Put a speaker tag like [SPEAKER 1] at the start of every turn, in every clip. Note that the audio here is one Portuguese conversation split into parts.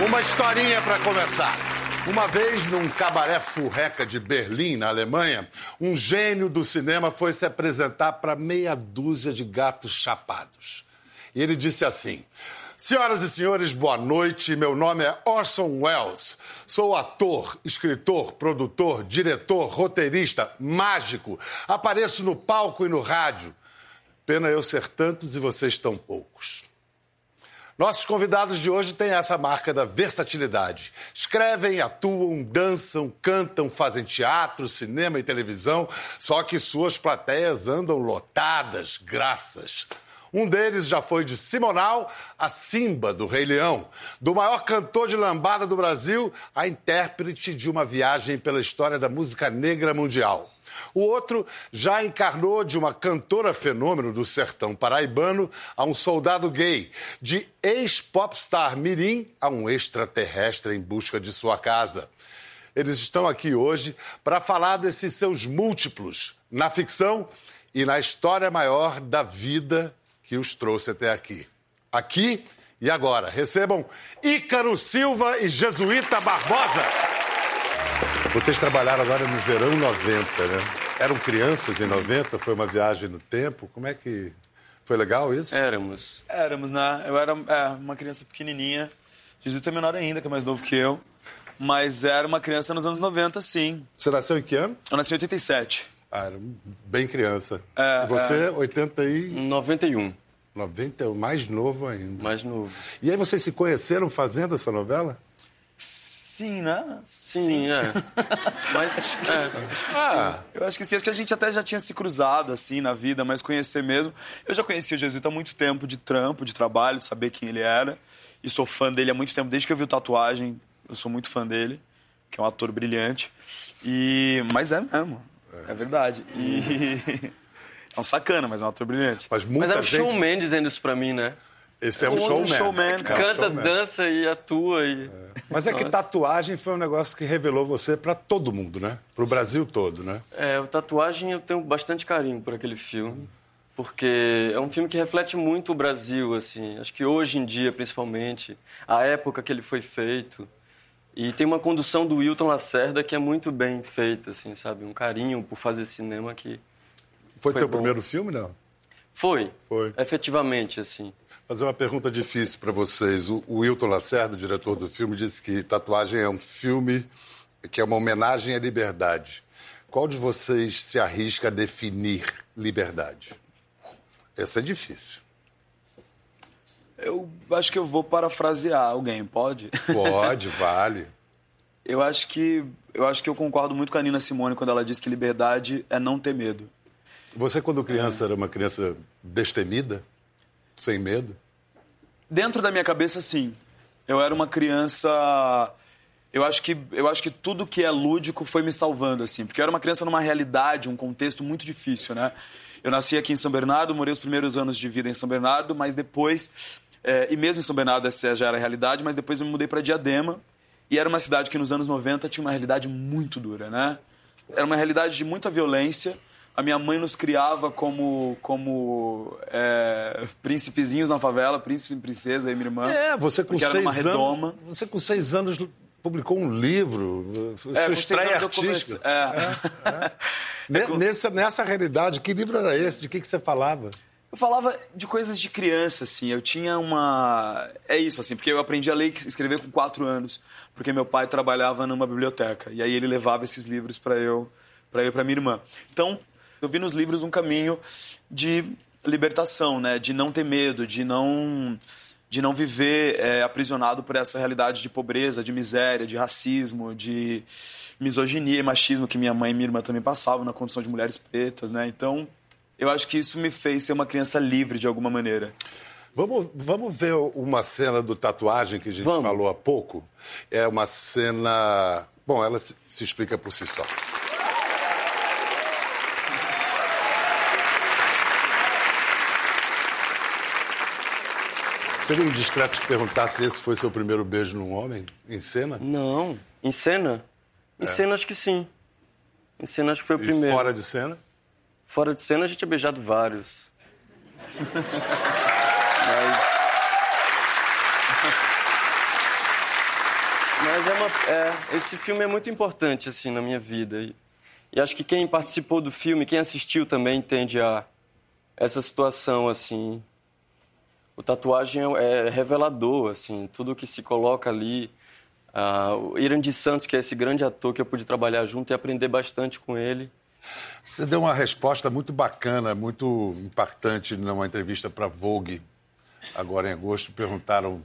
[SPEAKER 1] Uma historinha para começar. Uma vez, num cabaré furreca de Berlim, na Alemanha, um gênio do cinema foi se apresentar para meia dúzia de gatos chapados. E ele disse assim: Senhoras e senhores, boa noite. Meu nome é Orson Welles. Sou ator, escritor, produtor, diretor, roteirista, mágico. Apareço no palco e no rádio. Pena eu ser tantos e vocês tão poucos. Nossos convidados de hoje têm essa marca da versatilidade. Escrevem, atuam, dançam, cantam, fazem teatro, cinema e televisão, só que suas plateias andam lotadas, graças. Um deles já foi de Simonal a Simba, do Rei Leão. Do maior cantor de lambada do Brasil, a intérprete de uma viagem pela história da música negra mundial. O outro já encarnou de uma cantora fenômeno do sertão paraibano a um soldado gay, de ex-popstar mirim a um extraterrestre em busca de sua casa. Eles estão aqui hoje para falar desses seus múltiplos na ficção e na história maior da vida que os trouxe até aqui. Aqui e agora. Recebam Ícaro Silva e Jesuíta Barbosa. Vocês trabalharam agora no verão 90, né? Eram crianças em 90, foi uma viagem no tempo. Como é que. Foi legal isso?
[SPEAKER 2] Éramos.
[SPEAKER 3] Éramos, né? Eu era é, uma criança pequenininha. Jesus é menor ainda, que é mais novo que eu. Mas era uma criança nos anos 90, sim.
[SPEAKER 1] Você nasceu em que ano?
[SPEAKER 3] Eu nasci em 87.
[SPEAKER 1] Ah, era bem criança.
[SPEAKER 3] É,
[SPEAKER 1] e você,
[SPEAKER 3] é.
[SPEAKER 1] 80 e...
[SPEAKER 2] 91.
[SPEAKER 1] 90, é o mais novo ainda.
[SPEAKER 2] Mais novo.
[SPEAKER 1] E aí vocês se conheceram fazendo essa novela?
[SPEAKER 3] Sim, né?
[SPEAKER 2] Sim, é. Mas. É.
[SPEAKER 1] Ah,
[SPEAKER 3] Eu acho que sim. Acho que a gente até já tinha se cruzado, assim, na vida, mas conhecer mesmo. Eu já conhecia o Jesuíta há muito tempo, de trampo, de trabalho, de saber quem ele era. E sou fã dele há muito tempo, desde que eu vi o Tatuagem. Eu sou muito fã dele, que é um ator brilhante. E... Mas é mesmo. É verdade. E... É um sacana, mas é um ator brilhante.
[SPEAKER 1] mas muita
[SPEAKER 2] Mas é um
[SPEAKER 1] gente...
[SPEAKER 2] showman dizendo isso pra mim, né?
[SPEAKER 1] Esse é um
[SPEAKER 3] Um
[SPEAKER 1] showman.
[SPEAKER 3] showman, cara.
[SPEAKER 1] É
[SPEAKER 2] Canta,
[SPEAKER 1] showman.
[SPEAKER 2] dança e atua. E...
[SPEAKER 1] Mas é que
[SPEAKER 2] Nossa.
[SPEAKER 1] tatuagem foi um negócio que revelou você para todo mundo, né? Para o Brasil todo, né?
[SPEAKER 2] É, o Tatuagem eu tenho bastante carinho por aquele filme. Porque é um filme que reflete muito o Brasil, assim. Acho que hoje em dia, principalmente, a época que ele foi feito. E tem uma condução do Wilton Lacerda que é muito bem feita, assim, sabe? Um carinho por fazer cinema que
[SPEAKER 1] Foi,
[SPEAKER 2] Foi
[SPEAKER 1] teu
[SPEAKER 2] bom.
[SPEAKER 1] primeiro filme, não?
[SPEAKER 2] foi,
[SPEAKER 1] Foi.
[SPEAKER 2] efetivamente, assim.
[SPEAKER 1] Fazer uma pergunta difícil para vocês. O Wilton Lacerda, diretor do filme, disse que Tatuagem é um filme que é uma homenagem à liberdade. Qual de vocês se arrisca a definir liberdade? Essa é difícil.
[SPEAKER 3] Eu acho que eu vou parafrasear alguém, pode?
[SPEAKER 1] Pode, vale.
[SPEAKER 3] Eu acho que eu acho que eu concordo muito com a Nina Simone quando ela diz que liberdade é não ter medo.
[SPEAKER 1] Você, quando criança, era uma criança destemida? Sem medo?
[SPEAKER 3] Dentro da minha cabeça, sim. Eu era uma criança. Eu acho que eu acho que tudo que é lúdico foi me salvando assim, porque eu era uma criança numa realidade, um contexto muito difícil, né? Eu nasci aqui em São Bernardo, morei os primeiros anos de vida em São Bernardo, mas depois é, e mesmo em São Bernardo essa já era a realidade, mas depois eu me mudei para Diadema e era uma cidade que nos anos 90 tinha uma realidade muito dura, né? Era uma realidade de muita violência. A minha mãe nos criava como, como é, príncipezinhos na favela, príncipes e princesa, e minha irmã.
[SPEAKER 1] É, você com seis
[SPEAKER 3] numa redoma.
[SPEAKER 1] anos. Você com seis anos publicou um livro. Sua
[SPEAKER 3] É, seis
[SPEAKER 1] estreia
[SPEAKER 3] anos eu comecei-
[SPEAKER 1] artística.
[SPEAKER 3] é.
[SPEAKER 1] Ne- Nessa, nessa realidade, que livro era esse? De que, que você falava?
[SPEAKER 3] Eu falava de coisas de criança, assim. Eu tinha uma. É isso, assim, porque eu aprendi a ler e escrever com quatro anos, porque meu pai trabalhava numa biblioteca. E aí ele levava esses livros para eu, para eu e para minha irmã. Então, eu vi nos livros um caminho de libertação, né? De não ter medo, de não de não viver é, aprisionado por essa realidade de pobreza, de miséria, de racismo, de misoginia e machismo que minha mãe e minha irmã também passavam na condição de mulheres pretas, né? Então, eu acho que isso me fez ser uma criança livre de alguma maneira.
[SPEAKER 1] Vamos, vamos ver uma cena do tatuagem que a gente
[SPEAKER 2] Vamos.
[SPEAKER 1] falou há pouco. É uma cena. Bom, ela se, se explica por si só. Seria indiscreto te perguntar se esse foi seu primeiro beijo num homem, em cena?
[SPEAKER 2] Não. Em cena? Em cena, acho que sim. Em cena, acho que foi o
[SPEAKER 1] E
[SPEAKER 2] primeiro.
[SPEAKER 1] fora de cena?
[SPEAKER 2] Fora de cena, a gente tinha beijado vários. Mas. Mas é uma, é, esse filme é muito importante assim na minha vida e, e, acho que quem participou do filme, quem assistiu também entende a essa situação assim. O tatuagem é, é revelador assim, tudo que se coloca ali. Uh, o Irã de Santos, que é esse grande ator que eu pude trabalhar junto e aprender bastante com ele.
[SPEAKER 1] Você deu uma resposta muito bacana, muito impactante numa entrevista para Vogue, agora em agosto. Perguntaram,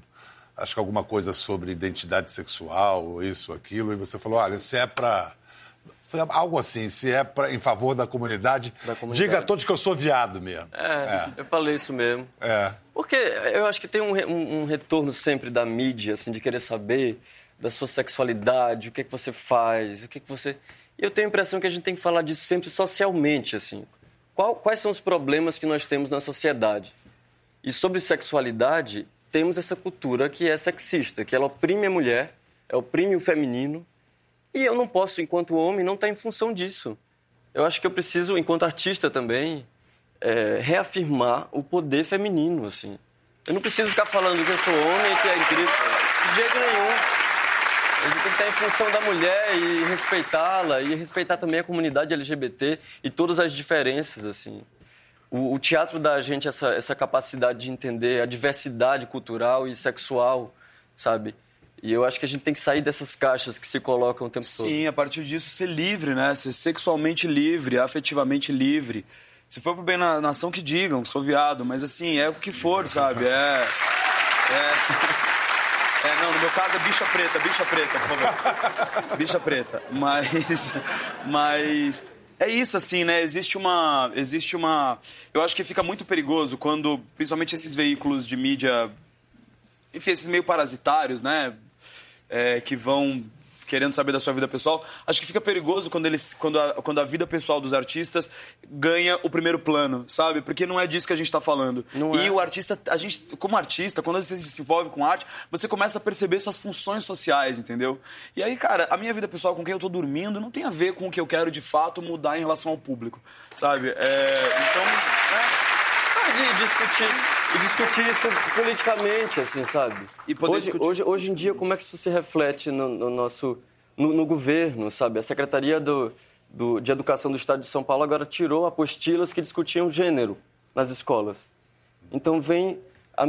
[SPEAKER 1] acho que alguma coisa sobre identidade sexual, isso, aquilo, e você falou: olha, se é para. Foi algo assim, se é pra, em favor da comunidade, da comunidade, diga a todos que eu sou viado mesmo.
[SPEAKER 2] É, é. eu falei isso mesmo.
[SPEAKER 1] É.
[SPEAKER 2] Porque eu acho que tem um, um, um retorno sempre da mídia, assim, de querer saber da sua sexualidade, o que, é que você faz, o que, é que você. Eu tenho a impressão que a gente tem que falar disso sempre socialmente, assim. Qual, quais são os problemas que nós temos na sociedade? E sobre sexualidade, temos essa cultura que é sexista, que ela oprime a mulher, oprime o feminino. E eu não posso, enquanto homem, não estar em função disso. Eu acho que eu preciso, enquanto artista também, é, reafirmar o poder feminino, assim. Eu não preciso ficar falando que eu sou homem e que é incrível. De jeito nenhum. A gente tem que estar em função da mulher e respeitá-la e respeitar também a comunidade LGBT e todas as diferenças, assim. O, o teatro dá a gente essa, essa capacidade de entender a diversidade cultural e sexual, sabe? E eu acho que a gente tem que sair dessas caixas que se colocam o tempo
[SPEAKER 3] Sim,
[SPEAKER 2] todo.
[SPEAKER 3] Sim, a partir disso ser livre, né? Ser sexualmente livre, afetivamente livre. Se for pro bem na nação, que digam, sou viado, mas assim, é o que for, sabe? É. É. É, não, no meu caso é bicha preta, bicha preta, por favor. bicha preta. Mas. Mas. É isso, assim, né? Existe uma. Existe uma. Eu acho que fica muito perigoso quando, principalmente esses veículos de mídia. Enfim, esses meio parasitários, né? É, que vão querendo saber da sua vida pessoal, acho que fica perigoso quando, eles, quando, a, quando a vida pessoal dos artistas ganha o primeiro plano, sabe? Porque não é disso que a gente está falando.
[SPEAKER 2] Não
[SPEAKER 3] e
[SPEAKER 2] é.
[SPEAKER 3] o artista, a gente, como artista, quando você se envolve com arte, você começa a perceber suas funções sociais, entendeu? E aí, cara, a minha vida pessoal com quem eu tô dormindo não tem a ver com o que eu quero de fato mudar em relação ao público, sabe? É, então. É
[SPEAKER 2] de discutir, e discutir isso politicamente, assim, sabe?
[SPEAKER 3] E poder
[SPEAKER 2] hoje,
[SPEAKER 3] discutir...
[SPEAKER 2] hoje, hoje em dia, como é que isso se reflete no, no nosso... No, no, governo, sabe? A Secretaria do, do, de Educação do Estado de São Paulo agora tirou apostilas que discutiam gênero nas escolas. Então vem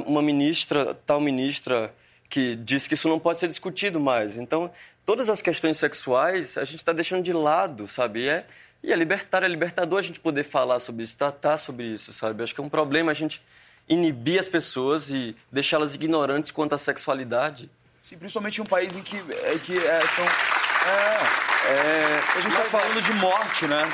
[SPEAKER 2] uma ministra, tal ministra, que diz que isso não pode ser discutido mais. Então, todas as questões sexuais a gente está deixando de lado, sabe? E é, e é libertário, é libertador a gente poder falar sobre isso, tratar sobre isso, sabe? Acho que é um problema a gente inibir as pessoas e deixá-las ignorantes quanto à sexualidade.
[SPEAKER 3] Sim, principalmente em um país em que, é, que é, são. É, é, a gente está é falando de morte, né?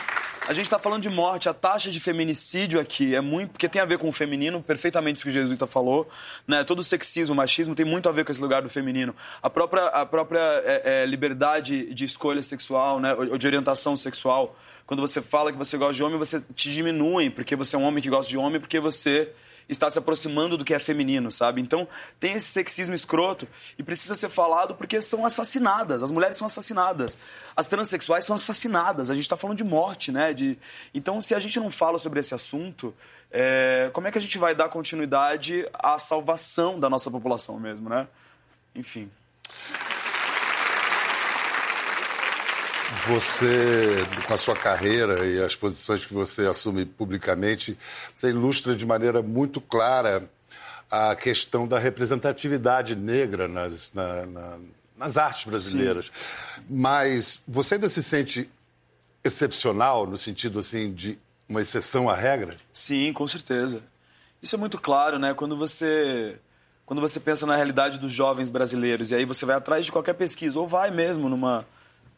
[SPEAKER 3] A gente está falando de morte, a taxa de feminicídio aqui é muito. Porque tem a ver com o feminino, perfeitamente isso que o Jesuíta falou. Né? Todo o sexismo, machismo tem muito a ver com esse lugar do feminino. A própria, a própria é, é, liberdade de escolha sexual, né? ou de orientação sexual quando você fala que você gosta de homem, você te diminui, porque você é um homem que gosta de homem, porque você está se aproximando do que é feminino, sabe? Então, tem esse sexismo escroto e precisa ser falado porque são assassinadas. As mulheres são assassinadas. As transexuais são assassinadas. A gente está falando de morte, né? De... Então, se a gente não fala sobre esse assunto, é... como é que a gente vai dar continuidade à salvação da nossa população mesmo, né? Enfim.
[SPEAKER 1] Você, com a sua carreira e as posições que você assume publicamente, você ilustra de maneira muito clara a questão da representatividade negra nas, na, na, nas artes brasileiras. Sim. Mas você ainda se sente excepcional no sentido assim de uma exceção à regra?
[SPEAKER 3] Sim, com certeza. Isso é muito claro, né? Quando você quando você pensa na realidade dos jovens brasileiros e aí você vai atrás de qualquer pesquisa ou vai mesmo numa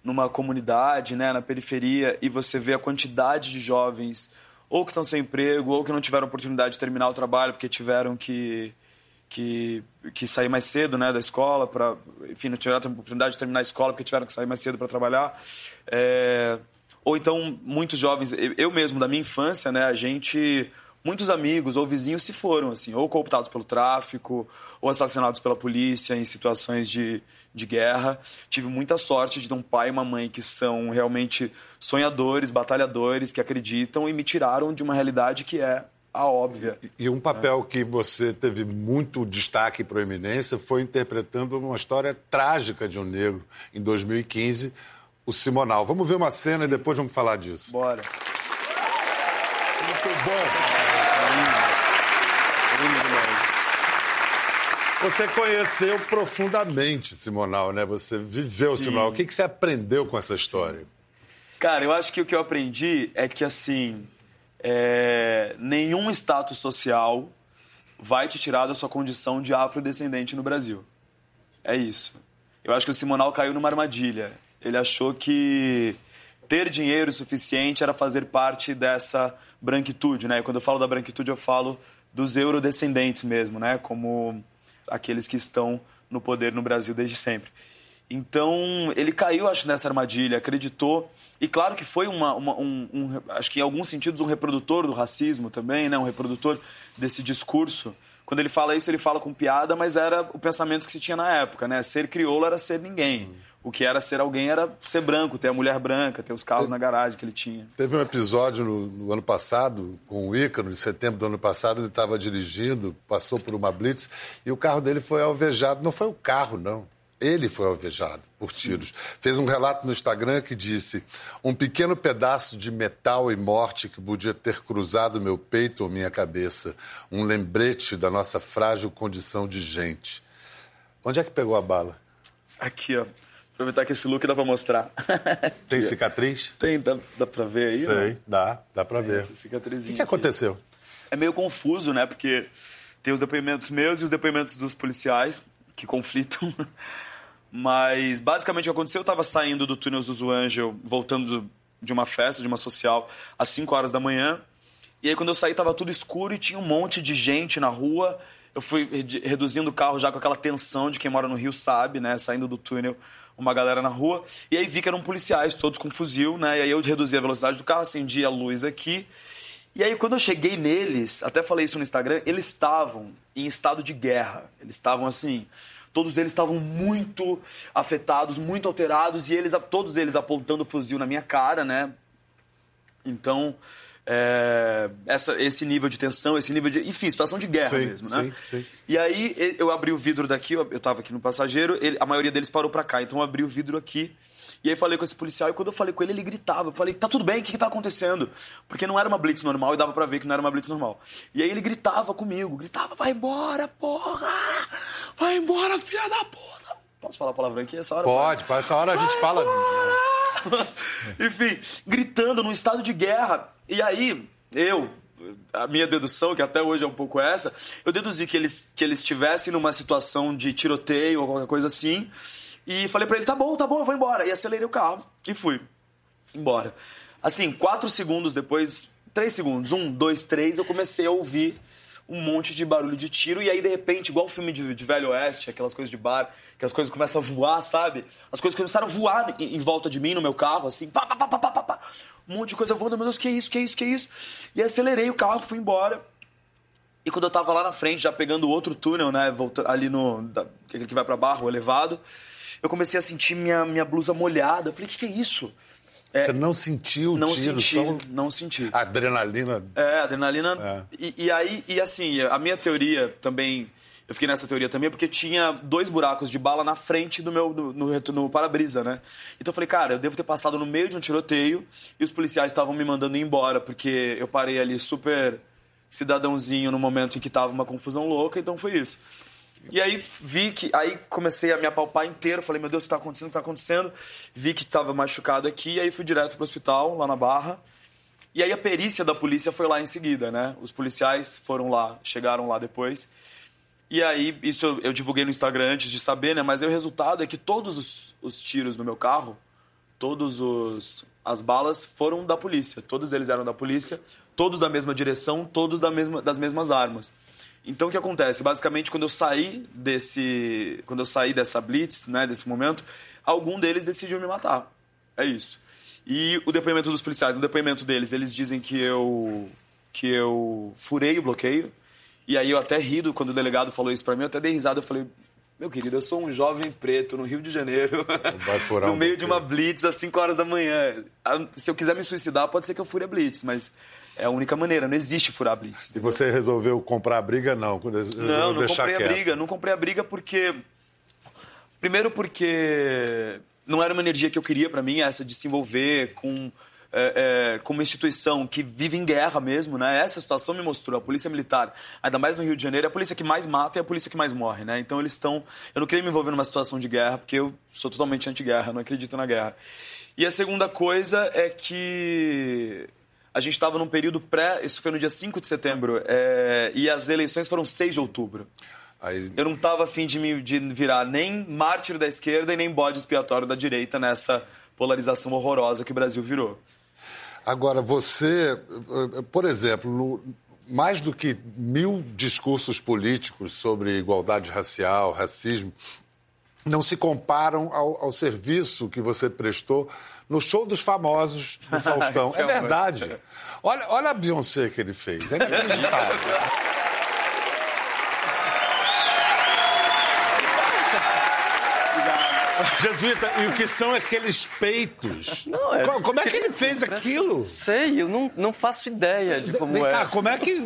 [SPEAKER 3] numa comunidade, né, na periferia, e você vê a quantidade de jovens ou que estão sem emprego, ou que não tiveram oportunidade de terminar o trabalho porque tiveram que, que, que sair mais cedo né, da escola, para enfim, não tiveram a oportunidade de terminar a escola porque tiveram que sair mais cedo para trabalhar. É, ou então, muitos jovens, eu mesmo, da minha infância, né, a gente muitos amigos ou vizinhos se foram, assim, ou cooptados pelo tráfico, ou assassinados pela polícia em situações de, de guerra. Tive muita sorte de ter um pai e uma mãe que são realmente sonhadores, batalhadores, que acreditam e me tiraram de uma realidade que é a óbvia.
[SPEAKER 1] E um papel que você teve muito destaque e proeminência foi interpretando uma história trágica de um negro em 2015, o Simonal. Vamos ver uma cena Sim. e depois vamos falar disso.
[SPEAKER 3] Bora.
[SPEAKER 1] Muito bom. Você conheceu profundamente Simonal, né? Você viveu Sim. Simonal. O que, que você aprendeu com essa história?
[SPEAKER 3] Cara, eu acho que o que eu aprendi é que, assim, é... nenhum status social vai te tirar da sua condição de afrodescendente no Brasil. É isso. Eu acho que o Simonal caiu numa armadilha. Ele achou que ter dinheiro suficiente era fazer parte dessa branquitude, né? E quando eu falo da branquitude, eu falo dos eurodescendentes mesmo, né? Como aqueles que estão no poder no Brasil desde sempre. Então, ele caiu, acho, nessa armadilha, acreditou. E claro que foi uma, uma um, um, acho que em alguns sentidos, um reprodutor do racismo também, né? um reprodutor desse discurso. Quando ele fala isso, ele fala com piada, mas era o pensamento que se tinha na época, né? Ser crioulo era ser ninguém. O que era ser alguém era ser branco, ter a mulher branca, ter os carros na garagem que ele tinha.
[SPEAKER 1] Teve um episódio no, no ano passado, com o Ícaro, em setembro do ano passado, ele estava dirigindo, passou por uma blitz e o carro dele foi alvejado. Não foi o carro, não. Ele foi alvejado por tiros. Fez um relato no Instagram que disse: um pequeno pedaço de metal e morte que podia ter cruzado meu peito ou minha cabeça. Um lembrete da nossa frágil condição de gente. Onde é que pegou a bala?
[SPEAKER 3] Aqui, ó. Aproveitar que esse look dá pra mostrar.
[SPEAKER 1] Tem cicatriz?
[SPEAKER 3] Tem, dá, dá pra ver aí?
[SPEAKER 1] Sei, né? dá, dá pra ver.
[SPEAKER 3] Essa cicatrizinha.
[SPEAKER 1] O que, aconteceu?
[SPEAKER 3] É meio confuso, né? Porque tem os depoimentos meus e os depoimentos dos policiais que conflitam. Mas basicamente o que aconteceu, eu tava saindo do túnel Zuzu Angel, voltando de uma festa, de uma social, às 5 horas da manhã. E aí quando eu saí tava tudo escuro e tinha um monte de gente na rua. Eu fui reduzindo o carro já com aquela tensão de quem mora no Rio sabe, né? Saindo do túnel uma galera na rua. E aí vi que eram policiais, todos com fuzil, né? E aí eu reduzi a velocidade do carro, acendi a luz aqui. E aí, quando eu cheguei neles, até falei isso no Instagram, eles estavam em estado de guerra. Eles estavam assim. Todos eles estavam muito afetados, muito alterados, e eles, todos eles apontando o fuzil na minha cara, né? Então, é, essa, esse nível de tensão, esse nível de. Enfim, situação de guerra sim, mesmo, né? Sim, sim. E aí eu abri o vidro daqui, eu estava aqui no passageiro, ele, a maioria deles parou para cá, então eu abri o vidro aqui. E aí falei com esse policial, e quando eu falei com ele, ele gritava. Eu falei, tá tudo bem, o que, que tá acontecendo? Porque não era uma blitz normal e dava pra ver que não era uma blitz normal. E aí ele gritava comigo, gritava, vai embora, porra! Vai embora, filha da puta! Posso falar palavrão aqui essa hora?
[SPEAKER 1] Pode, para essa hora a gente fala.
[SPEAKER 3] Enfim, gritando num estado de guerra. E aí, eu, a minha dedução, que até hoje é um pouco essa, eu deduzi que eles, que eles estivessem numa situação de tiroteio ou qualquer coisa assim. E falei para ele: tá bom, tá bom, eu vou embora. E acelerei o carro e fui embora. Assim, quatro segundos depois, três segundos, um, dois, três, eu comecei a ouvir um monte de barulho de tiro. E aí, de repente, igual filme de, de Velho Oeste, aquelas coisas de bar, que as coisas começam a voar, sabe? As coisas começaram a voar em, em volta de mim, no meu carro, assim, pá, pá, pá, pá, pá, pá um monte de coisa voando, meu Deus, que é isso, que é isso, que é isso? E acelerei o carro, fui embora. E quando eu tava lá na frente, já pegando outro túnel, né, ali no, da, que vai para Barro, elevado, eu comecei a sentir minha, minha blusa molhada. Eu falei, o que, que é isso?
[SPEAKER 1] É, Você não sentiu o
[SPEAKER 3] não
[SPEAKER 1] tiro?
[SPEAKER 3] Senti, só... Não senti.
[SPEAKER 1] Adrenalina.
[SPEAKER 3] É, adrenalina. É. E, e, aí, e assim, a minha teoria também eu fiquei nessa teoria também porque tinha dois buracos de bala na frente do meu no, no, no para-brisa, né? Então eu falei, cara, eu devo ter passado no meio de um tiroteio e os policiais estavam me mandando embora porque eu parei ali super cidadãozinho no momento em que tava uma confusão louca, então foi isso. E aí vi que. Aí comecei a me apalpar inteiro. Falei, meu Deus, o que tá acontecendo? O que tá acontecendo? Vi que tava machucado aqui. E aí fui direto pro hospital, lá na Barra. E aí a perícia da polícia foi lá em seguida, né? Os policiais foram lá, chegaram lá depois. E aí, isso eu, eu, divulguei no Instagram antes de saber, né? Mas aí o resultado é que todos os, os tiros no meu carro, todos os as balas foram da polícia. Todos eles eram da polícia, todos da mesma direção, todos da mesma, das mesmas armas. Então o que acontece? Basicamente, quando eu saí desse, quando eu saí dessa blitz, né, desse momento, algum deles decidiu me matar. É isso. E o depoimento dos policiais, no depoimento deles, eles dizem que eu que eu furei o bloqueio, e aí eu até rido quando o delegado falou isso para mim, eu até dei risada, eu falei, meu querido, eu sou um jovem preto no Rio de Janeiro, no meio um de uma blitz às 5 horas da manhã. Se eu quiser me suicidar, pode ser que eu fure a blitz, mas É a única maneira, não existe furar blitz.
[SPEAKER 1] E você resolveu comprar a briga? Não,
[SPEAKER 3] não, não comprei quieto. a briga. Não comprei a briga porque... Primeiro porque não era uma energia que eu queria para mim, essa de se envolver com é, é, como instituição que vive em guerra mesmo, né? Essa situação me mostrou. A polícia militar, ainda mais no Rio de Janeiro, é a polícia que mais mata e a polícia que mais morre, né? Então eles estão. Eu não queria me envolver numa situação de guerra, porque eu sou totalmente anti-guerra, não acredito na guerra. E a segunda coisa é que a gente estava num período pré. Isso foi no dia 5 de setembro, é, e as eleições foram 6 de outubro. Aí... Eu não estava afim de me de virar nem mártir da esquerda e nem bode expiatório da direita nessa polarização horrorosa que o Brasil virou.
[SPEAKER 1] Agora, você, por exemplo, no, mais do que mil discursos políticos sobre igualdade racial, racismo, não se comparam ao, ao serviço que você prestou no show dos famosos do Faustão. é verdade. Olha, olha a Beyoncé que ele fez. É inacreditável. Jesuíta, e o que são aqueles peitos? Não, é... Como é que ele fez aquilo?
[SPEAKER 2] Sei, eu não, não faço ideia de como Vem é. Cá,
[SPEAKER 1] como é que.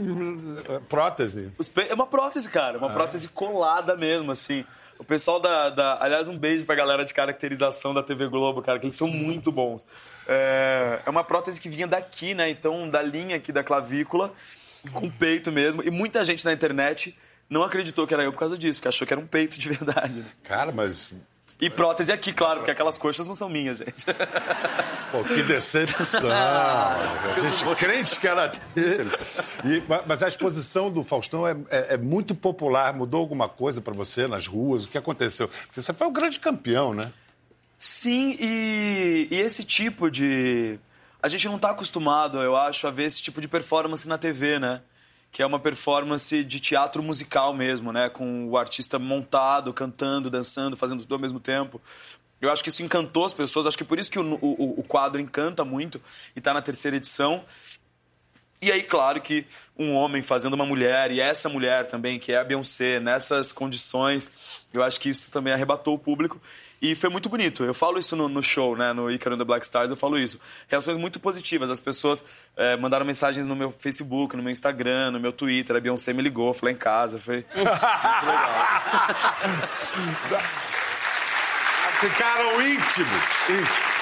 [SPEAKER 1] Prótese?
[SPEAKER 3] É uma prótese, cara. Uma ah. prótese colada mesmo, assim. O pessoal da, da, Aliás, um beijo pra galera de caracterização da TV Globo, cara, que eles são muito bons. É, é uma prótese que vinha daqui, né? Então, da linha aqui da clavícula, com peito mesmo. E muita gente na internet não acreditou que era eu por causa disso, porque achou que era um peito de verdade. Né?
[SPEAKER 1] Cara, mas
[SPEAKER 3] e prótese aqui, claro, porque aquelas coxas não são minhas, gente.
[SPEAKER 1] Pô, que decepção! a gente crente que era dele. E, mas a exposição do Faustão é, é, é muito popular. Mudou alguma coisa para você nas ruas? O que aconteceu? Porque você foi o grande campeão, né?
[SPEAKER 3] Sim, e, e esse tipo de. A gente não está acostumado, eu acho, a ver esse tipo de performance na TV, né? Que é uma performance de teatro musical mesmo, né? Com o artista montado, cantando, dançando, fazendo tudo ao mesmo tempo. Eu acho que isso encantou as pessoas, acho que por isso que o, o, o quadro encanta muito e está na terceira edição. E aí, claro que um homem fazendo uma mulher, e essa mulher também, que é a Beyoncé, nessas condições, eu acho que isso também arrebatou o público. E foi muito bonito. Eu falo isso no, no show, né? No Icaro the Black Stars, eu falo isso. Reações muito positivas. As pessoas é, mandaram mensagens no meu Facebook, no meu Instagram, no meu Twitter. A Beyoncé me ligou, foi lá em casa. Foi muito legal.
[SPEAKER 1] Ficaram íntimos. íntimos.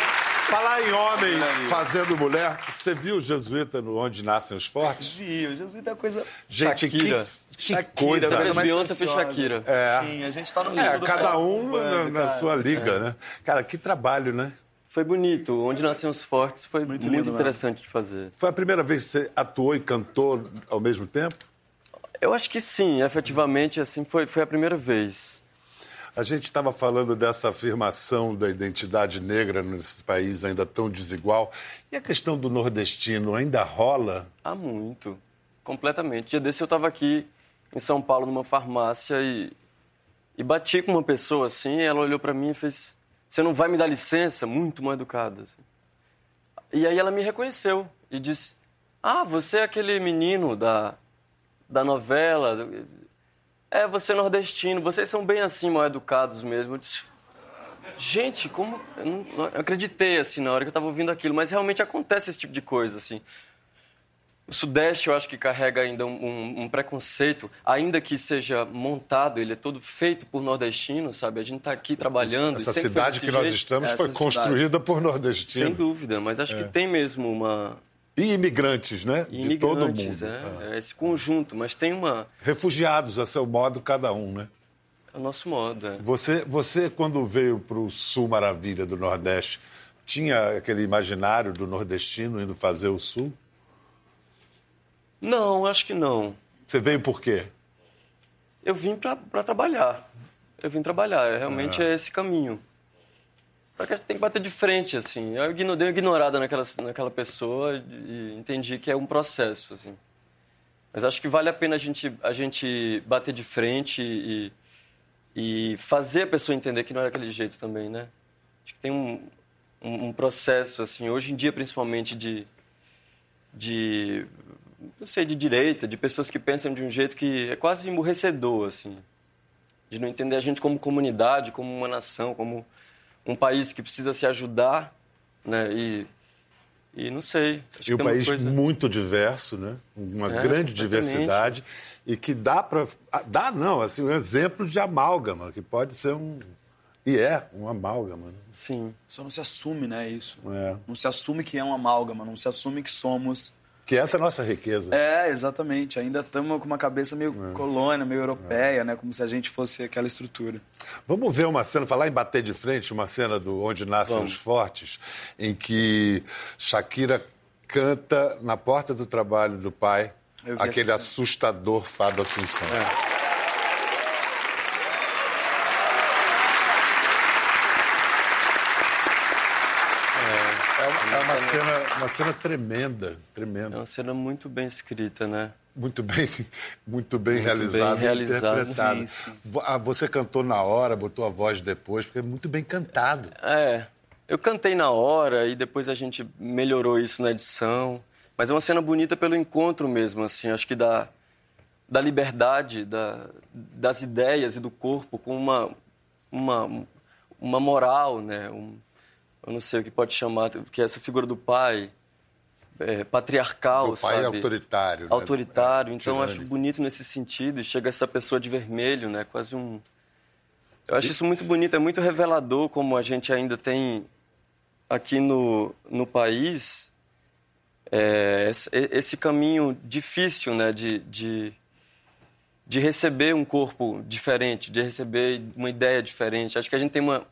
[SPEAKER 1] Falar em homem fazendo mulher, você viu o Jesuíta no Onde Nascem os Fortes?
[SPEAKER 3] Vi, o Jesuíta é coisa...
[SPEAKER 1] Gente, Shakira. que, que Shakira, coisa.
[SPEAKER 2] Shakira, Beyoncé fez Shakira.
[SPEAKER 3] É. Sim, a gente tá no
[SPEAKER 1] É, cada um na, na sua liga, é. né? Cara, que trabalho, né?
[SPEAKER 2] Foi bonito. Onde Nascem os Fortes foi muito, muito interessante de fazer.
[SPEAKER 1] Foi a primeira vez que você atuou e cantou ao mesmo tempo?
[SPEAKER 2] Eu acho que sim, efetivamente, assim, foi, foi a primeira vez.
[SPEAKER 1] A gente estava falando dessa afirmação da identidade negra nesse país ainda tão desigual. E a questão do nordestino ainda rola?
[SPEAKER 2] Há muito. Completamente. Dia desse eu estava aqui em São Paulo, numa farmácia, e, e bati com uma pessoa assim. ela olhou para mim e fez: Você não vai me dar licença? Muito mal educada. Assim. E aí ela me reconheceu e disse: Ah, você é aquele menino da, da novela. É, você é nordestino, vocês são bem assim, mal educados mesmo. Eu disse, Gente, como. Eu não, não acreditei assim na hora que eu estava ouvindo aquilo, mas realmente acontece esse tipo de coisa, assim. O Sudeste, eu acho que carrega ainda um, um, um, preconceito, ainda que seja montado, ele é todo feito por nordestinos, sabe? A gente está aqui trabalhando.
[SPEAKER 1] Essa cidade que jeito. nós estamos Essa foi cidade. construída por nordestinos.
[SPEAKER 2] Sem dúvida, mas acho é. que tem mesmo uma,
[SPEAKER 1] e imigrantes, né?
[SPEAKER 2] imigrantes, de todo mundo. É, ah. é, esse conjunto, mas tem uma.
[SPEAKER 1] Refugiados, a seu modo, cada um, né?
[SPEAKER 2] É o nosso modo. É.
[SPEAKER 1] Você, você, quando veio para o Sul Maravilha do Nordeste, tinha aquele imaginário do nordestino indo fazer o Sul?
[SPEAKER 2] Não, acho que não.
[SPEAKER 1] Você veio por quê?
[SPEAKER 2] Eu vim para trabalhar. Eu vim trabalhar. Realmente ah. é esse caminho. Porque a gente tem que bater de frente, assim. Eu dei uma ignorada naquela, naquela pessoa e entendi que é um processo, assim. Mas acho que vale a pena a gente, a gente bater de frente e, e fazer a pessoa entender que não é daquele jeito também, né? Acho que tem um, um, um processo, assim, hoje em dia, principalmente, de, de... Não sei, de direita, de pessoas que pensam de um jeito que é quase emburrecedor, assim. De não entender a gente como comunidade, como uma nação, como um país que precisa se ajudar, né? E, E não sei.
[SPEAKER 1] e um país coisa... muito diverso, né? Uma é, grande diversidade e que dá para dá não, assim, um exemplo de amálgama, que pode ser um e é um amálgama. Né?
[SPEAKER 2] Sim.
[SPEAKER 3] Só não se assume, né, isso.
[SPEAKER 1] É.
[SPEAKER 3] Não se assume que é um amálgama, não se assume que somos
[SPEAKER 1] que essa é a nossa riqueza.
[SPEAKER 3] É, exatamente. Ainda estamos com uma cabeça meio é. colônia, meio europeia, é. né? Como se a gente fosse aquela estrutura.
[SPEAKER 1] Vamos ver uma cena, falar em bater de frente, uma cena do Onde Nascem Vamos. os Fortes, em que Shakira canta na porta do trabalho do pai aquele assustador Fábio Assunção. É. É uma cena, uma cena tremenda, tremenda.
[SPEAKER 2] É uma cena muito bem escrita, né?
[SPEAKER 1] Muito bem, muito bem muito realizada, interpretada. Sim, sim. Ah, você cantou na hora, botou a voz depois, porque é muito bem cantado.
[SPEAKER 2] É, eu cantei na hora e depois a gente melhorou isso na edição. Mas é uma cena bonita pelo encontro mesmo, assim. Acho que da, da liberdade, da, das ideias e do corpo com uma, uma, uma moral, né? Um, eu não sei o que pode chamar, que é essa figura do pai, é, patriarcal, o
[SPEAKER 1] pai
[SPEAKER 2] sabe?
[SPEAKER 1] é autoritário. Né?
[SPEAKER 2] Autoritário, é, então acho bonito nesse sentido. E chega essa pessoa de vermelho, né? Quase um... Eu acho isso muito bonito, é muito revelador como a gente ainda tem aqui no, no país é, esse caminho difícil, né? De, de, de receber um corpo diferente, de receber uma ideia diferente. Acho que a gente tem uma,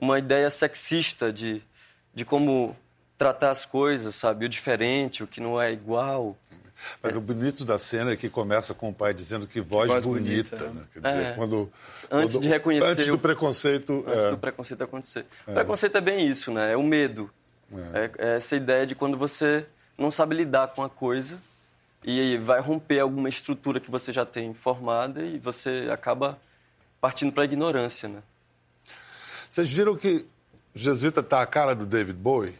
[SPEAKER 2] uma ideia sexista de, de como tratar as coisas, sabe? O diferente, o que não é igual.
[SPEAKER 1] Mas é. o bonito da cena é que começa com o pai dizendo que voz, que voz bonita, bonita, né? Quer dizer,
[SPEAKER 2] é.
[SPEAKER 1] quando,
[SPEAKER 2] antes
[SPEAKER 1] quando,
[SPEAKER 2] de reconhecer
[SPEAKER 1] antes do preconceito,
[SPEAKER 2] antes é. do preconceito acontecer. É. Preconceito é bem isso, né? É o medo. É. é. é essa ideia de quando você não sabe lidar com a coisa e vai romper alguma estrutura que você já tem formada e você acaba partindo para a ignorância, né?
[SPEAKER 1] Vocês viram que Jesuíta tá a cara do David Bowie?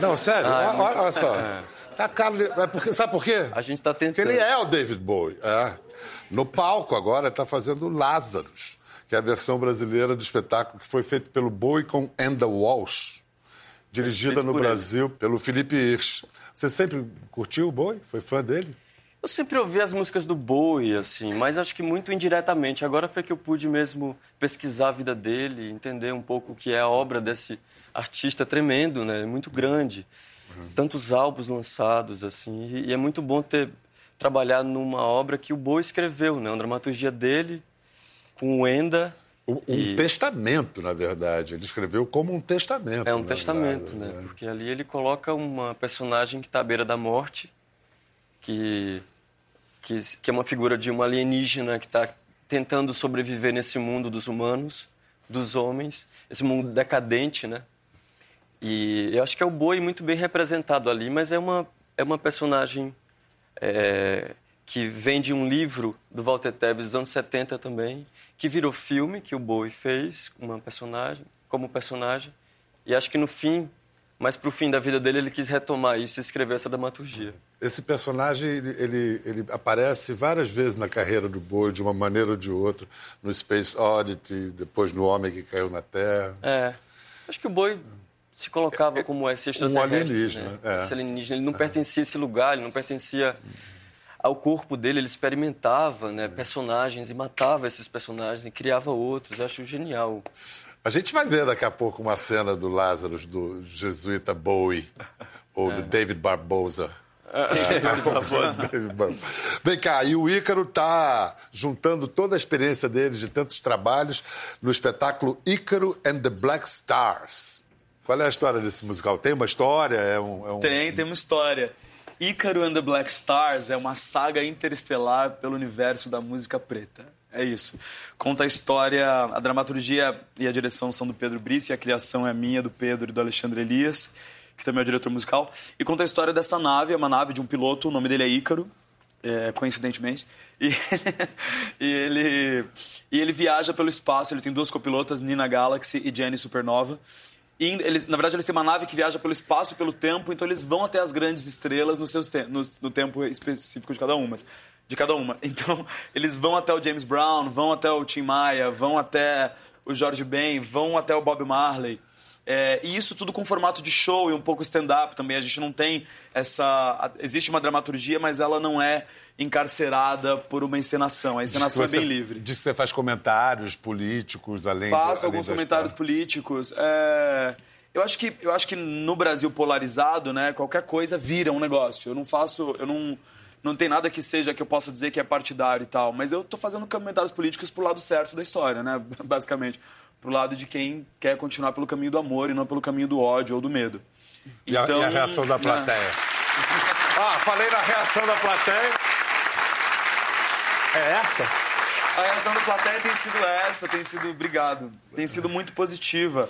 [SPEAKER 1] Não, sério, ah, olha, olha, só. É. Tá a cara. É porque, sabe por quê?
[SPEAKER 2] A gente tá tentando.
[SPEAKER 1] Porque ele é o David Bowie. É. No palco agora está fazendo Lazarus, que é a versão brasileira do espetáculo que foi feito pelo Bowie com Enda Walsh, dirigida no Brasil ele. pelo Felipe Hirsch. Você sempre curtiu o Bowie? Foi fã dele?
[SPEAKER 2] Eu sempre ouvi as músicas do Bowie, assim, mas acho que muito indiretamente. Agora foi que eu pude mesmo pesquisar a vida dele, entender um pouco o que é a obra desse artista tremendo, né? Muito grande. Uhum. Tantos álbuns lançados, assim. E é muito bom ter trabalhado numa obra que o Bowie escreveu, né? Uma dramaturgia dele, com o Enda.
[SPEAKER 1] Um, e... testamento, na verdade. Ele escreveu como um testamento.
[SPEAKER 2] É um testamento, verdade, né? né? Porque ali ele coloca uma personagem que está à beira da morte, que que, que é uma figura de uma alienígena que está tentando sobreviver nesse mundo dos humanos, dos homens, esse mundo decadente, né? E eu acho que é o Boi muito bem representado ali, mas é uma, é uma personagem é, que vem de um livro do Walter Tevis dos anos 70 também, que virou filme, que o Boi fez uma personagem, como personagem. E acho que no fim mas para o fim da vida dele ele quis retomar isso e escrever essa dramaturgia.
[SPEAKER 1] Esse personagem ele, ele, aparece várias vezes na carreira do Boi, de uma maneira ou de outra, no Space Oddity, depois no Homem que Caiu na Terra.
[SPEAKER 2] É, acho que o Boi se colocava é, como esse extraterrestre.
[SPEAKER 1] Um alienígena. Né? É.
[SPEAKER 2] Esse alienígena. Ele não é. pertencia a esse lugar, ele não pertencia ao corpo dele, ele experimentava né, personagens e matava esses personagens e criava outros. Eu acho genial.
[SPEAKER 1] A gente vai ver daqui a pouco uma cena do Lázaro, do jesuíta Bowie, ou do David Barbosa. É, Vem cá, e o Ícaro está juntando toda a experiência dele de tantos trabalhos no espetáculo Ícaro and the Black Stars. Qual é a história desse musical? Tem uma história? É um, é um...
[SPEAKER 3] Tem, tem uma história. Ícaro and the Black Stars é uma saga interestelar pelo universo da música preta. É isso. Conta a história, a dramaturgia e a direção são do Pedro Brice, a criação é minha, do Pedro e do Alexandre Elias, que também é o diretor musical. E conta a história dessa nave, é uma nave de um piloto, o nome dele é Ícaro, é, coincidentemente. E, e, ele, e ele viaja pelo espaço, ele tem duas copilotas, Nina Galaxy e Jenny Supernova. E eles, na verdade, eles têm uma nave que viaja pelo espaço e pelo tempo, então eles vão até as grandes estrelas no, seus te no, no tempo específico de cada uma de cada uma. Então, eles vão até o James Brown, vão até o Tim Maia, vão até o George Ben, vão até o Bob Marley. É, e isso tudo com formato de show e um pouco stand-up também. A gente não tem essa. Existe uma dramaturgia, mas ela não é encarcerada por uma encenação. A encenação é bem livre.
[SPEAKER 1] Diz que você faz comentários políticos, além
[SPEAKER 3] Faço
[SPEAKER 1] de,
[SPEAKER 3] alguns comentários políticos. É... Eu acho, que, eu acho que no Brasil polarizado, né, qualquer coisa vira um negócio. Eu não faço. Eu não, não tem nada que seja que eu possa dizer que é partidário e tal. Mas eu tô fazendo comentários políticos pro lado certo da história, né? Basicamente pro lado de quem quer continuar pelo caminho do amor e não pelo caminho do ódio ou do medo.
[SPEAKER 1] E, então, a, e a então, reação da plateia? ah, falei na reação da plateia. É essa?
[SPEAKER 3] A reação da plateia tem sido essa, tem sido, obrigado, tem sido muito positiva.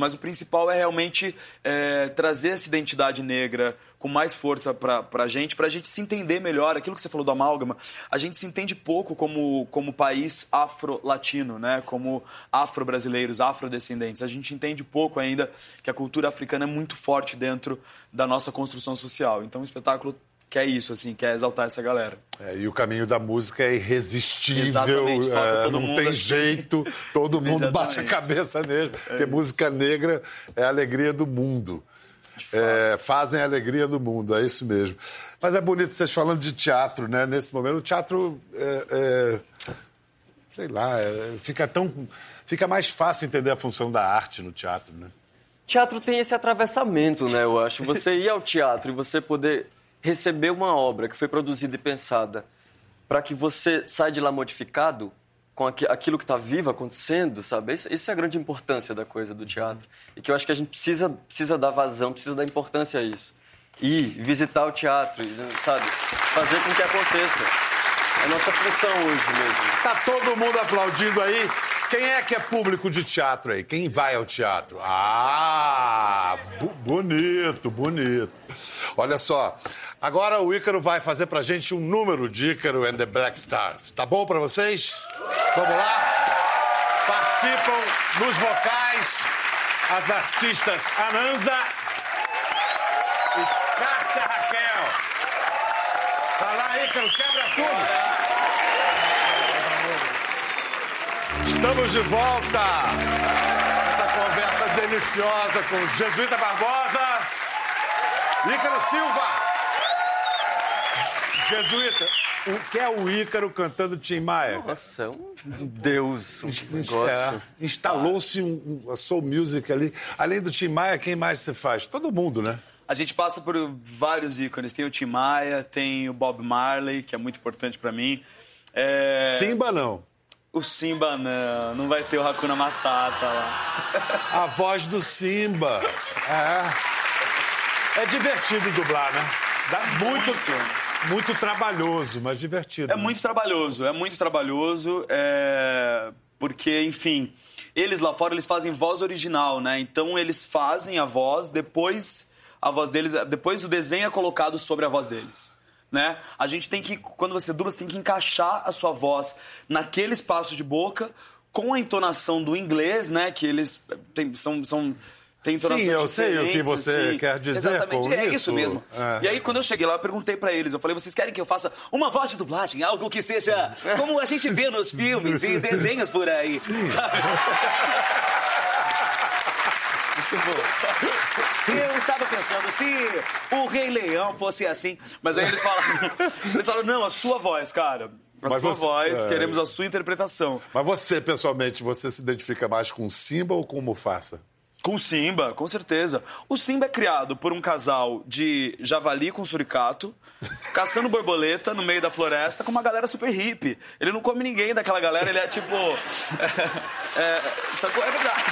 [SPEAKER 3] Mas o principal é realmente é, trazer essa identidade negra com mais força para a gente, para a gente se entender melhor. Aquilo que você falou do amálgama, a gente se entende pouco como, como país afro-latino, né? como afro-brasileiros, afrodescendentes. A gente entende pouco ainda que a cultura africana é muito forte dentro da nossa construção social. Então o espetáculo quer isso, assim, quer exaltar essa galera.
[SPEAKER 1] É, e o caminho da música é irresistível, é, não tem assim. jeito, todo mundo bate a cabeça mesmo, é porque música negra é a alegria do mundo. É, fazem a alegria do mundo, é isso mesmo. Mas é bonito vocês falando de teatro, né? Nesse momento, o teatro, é, é, sei lá, é, fica tão, fica mais fácil entender a função da arte no teatro, né?
[SPEAKER 2] Teatro tem esse atravessamento, né? Eu acho. Você ir ao teatro e você poder receber uma obra que foi produzida e pensada para que você saia de lá modificado com aquilo que está vivo acontecendo, sabe? Isso, isso, é a grande importância da coisa do teatro. E que eu acho que a gente precisa, precisa dar vazão, precisa dar importância a isso. Ir, visitar o teatro, sabe? Fazer com que aconteça. É a nossa função hoje mesmo.
[SPEAKER 1] Tá todo mundo aplaudindo aí. Quem é que é público de teatro aí? Quem vai ao teatro? Ah, bonito, bonito. Olha só, agora o Ícaro vai fazer pra gente um número de Ícaro and the Black Stars. Tá bom pra vocês? Vamos lá? Participam nos vocais as artistas Ananza e Cássia Raquel. Vai lá, Ícaro, quebra tudo. Estamos de volta. Essa conversa deliciosa com Jesuíta Barbosa, Ícaro Silva. Jesuíta, o que é o Ícaro cantando Tim Maia?
[SPEAKER 2] Nossa, é um deus, um negócio. É,
[SPEAKER 1] Instalou-se um, um, soul music ali. Além do Tim Maia, quem mais você faz? Todo mundo, né?
[SPEAKER 3] A gente passa por vários ícones. Tem o Tim Maia, tem o Bob Marley, que é muito importante para mim.
[SPEAKER 1] É... Simba não.
[SPEAKER 3] O Simba não, não vai ter o Hakuna Matata lá.
[SPEAKER 1] A voz do Simba. É. É divertido dublar, né? Dá muito, muito, muito trabalhoso, mas divertido.
[SPEAKER 3] É né? muito trabalhoso, é muito trabalhoso, é... porque, enfim, eles lá fora eles fazem voz original, né? Então eles fazem a voz, depois a voz deles, depois o desenho é colocado sobre a voz deles né? A gente tem que, quando você dubla, você tem que encaixar a sua voz naquele espaço de boca com a entonação do inglês, né? Que eles têm, são, são tem
[SPEAKER 1] Sim, eu sei o que você assim. quer dizer
[SPEAKER 3] Exatamente,
[SPEAKER 1] com
[SPEAKER 3] é
[SPEAKER 1] isso,
[SPEAKER 3] isso mesmo. É. E aí, quando eu cheguei lá, eu perguntei para eles, eu falei, vocês querem que eu faça uma voz de dublagem? Algo que seja como a gente vê nos filmes e desenhos por aí, Sim. sabe? Eu estava pensando, se o Rei Leão fosse assim. Mas aí eles falaram, eles falaram, não, a sua voz, cara. A Mas sua você, voz, é... queremos a sua interpretação.
[SPEAKER 1] Mas você, pessoalmente, você se identifica mais com Simba ou com Mufasa?
[SPEAKER 3] Com Simba, com certeza. O Simba é criado por um casal de javali com suricato, caçando borboleta no meio da floresta com uma galera super hippie. Ele não come ninguém daquela galera, ele é tipo. É, é, sacou? É verdade.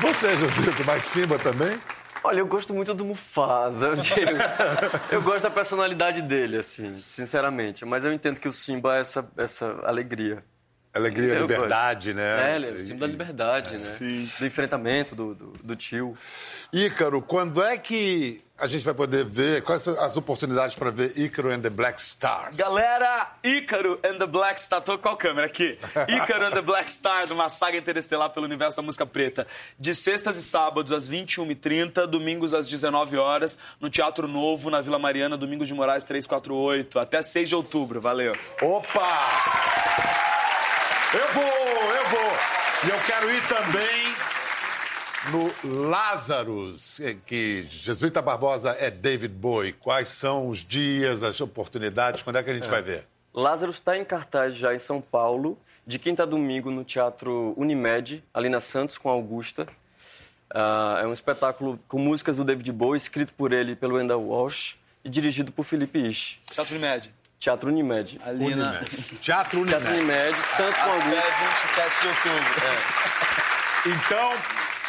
[SPEAKER 1] Você, Josito, mais Simba também?
[SPEAKER 2] Olha, eu gosto muito do Mufasa. Eu, gosto da personalidade dele, assim, sinceramente. Mas eu entendo que o Simba é essa, essa alegria.
[SPEAKER 1] Alegria, eu liberdade,
[SPEAKER 2] né? É, é o símbolo da liberdade, é, né? Sim. Do enfrentamento do, do, do tio.
[SPEAKER 1] Ícaro, quando é que a gente vai poder ver? Quais são as oportunidades para ver Ícaro and the Black Stars?
[SPEAKER 3] Galera, Ícaro and the Black Stars. Tô qual câmera aqui? Ícaro and the Black Stars, uma saga interestelar pelo universo da música preta. De sextas e sábados às 21h30, domingos às 19 horas no Teatro Novo, na Vila Mariana, Domingos de Moraes 348. Até 6 de outubro. Valeu.
[SPEAKER 1] Opa! Eu vou, eu vou. E eu quero ir também no Lazarus, que Jesuíta Barbosa é David Bowie. Quais são os dias, as oportunidades? Quando é que a gente é. vai ver?
[SPEAKER 2] Lázaro está em cartaz já em São Paulo, de quinta a domingo no Teatro Unimed, ali na Santos, com Augusta. Uh, é um espetáculo com músicas do David Bowie, escrito por ele e pelo Wendell Walsh e dirigido por Felipe Isch.
[SPEAKER 3] Teatro Unimed.
[SPEAKER 2] Teatro Unimed.
[SPEAKER 1] Ali Unimed. Na... Teatro Unimed.
[SPEAKER 2] Teatro Unimed, Santos.
[SPEAKER 3] Até 27 de outubro.
[SPEAKER 1] É. Então,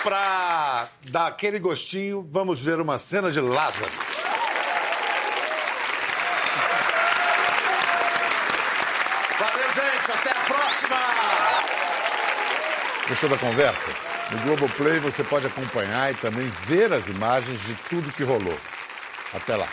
[SPEAKER 1] para dar aquele gostinho, vamos ver uma cena de Lázaro. Valeu, gente. Até a próxima. Gostou da conversa? No Globoplay você pode acompanhar e também ver as imagens de tudo que rolou. Até lá.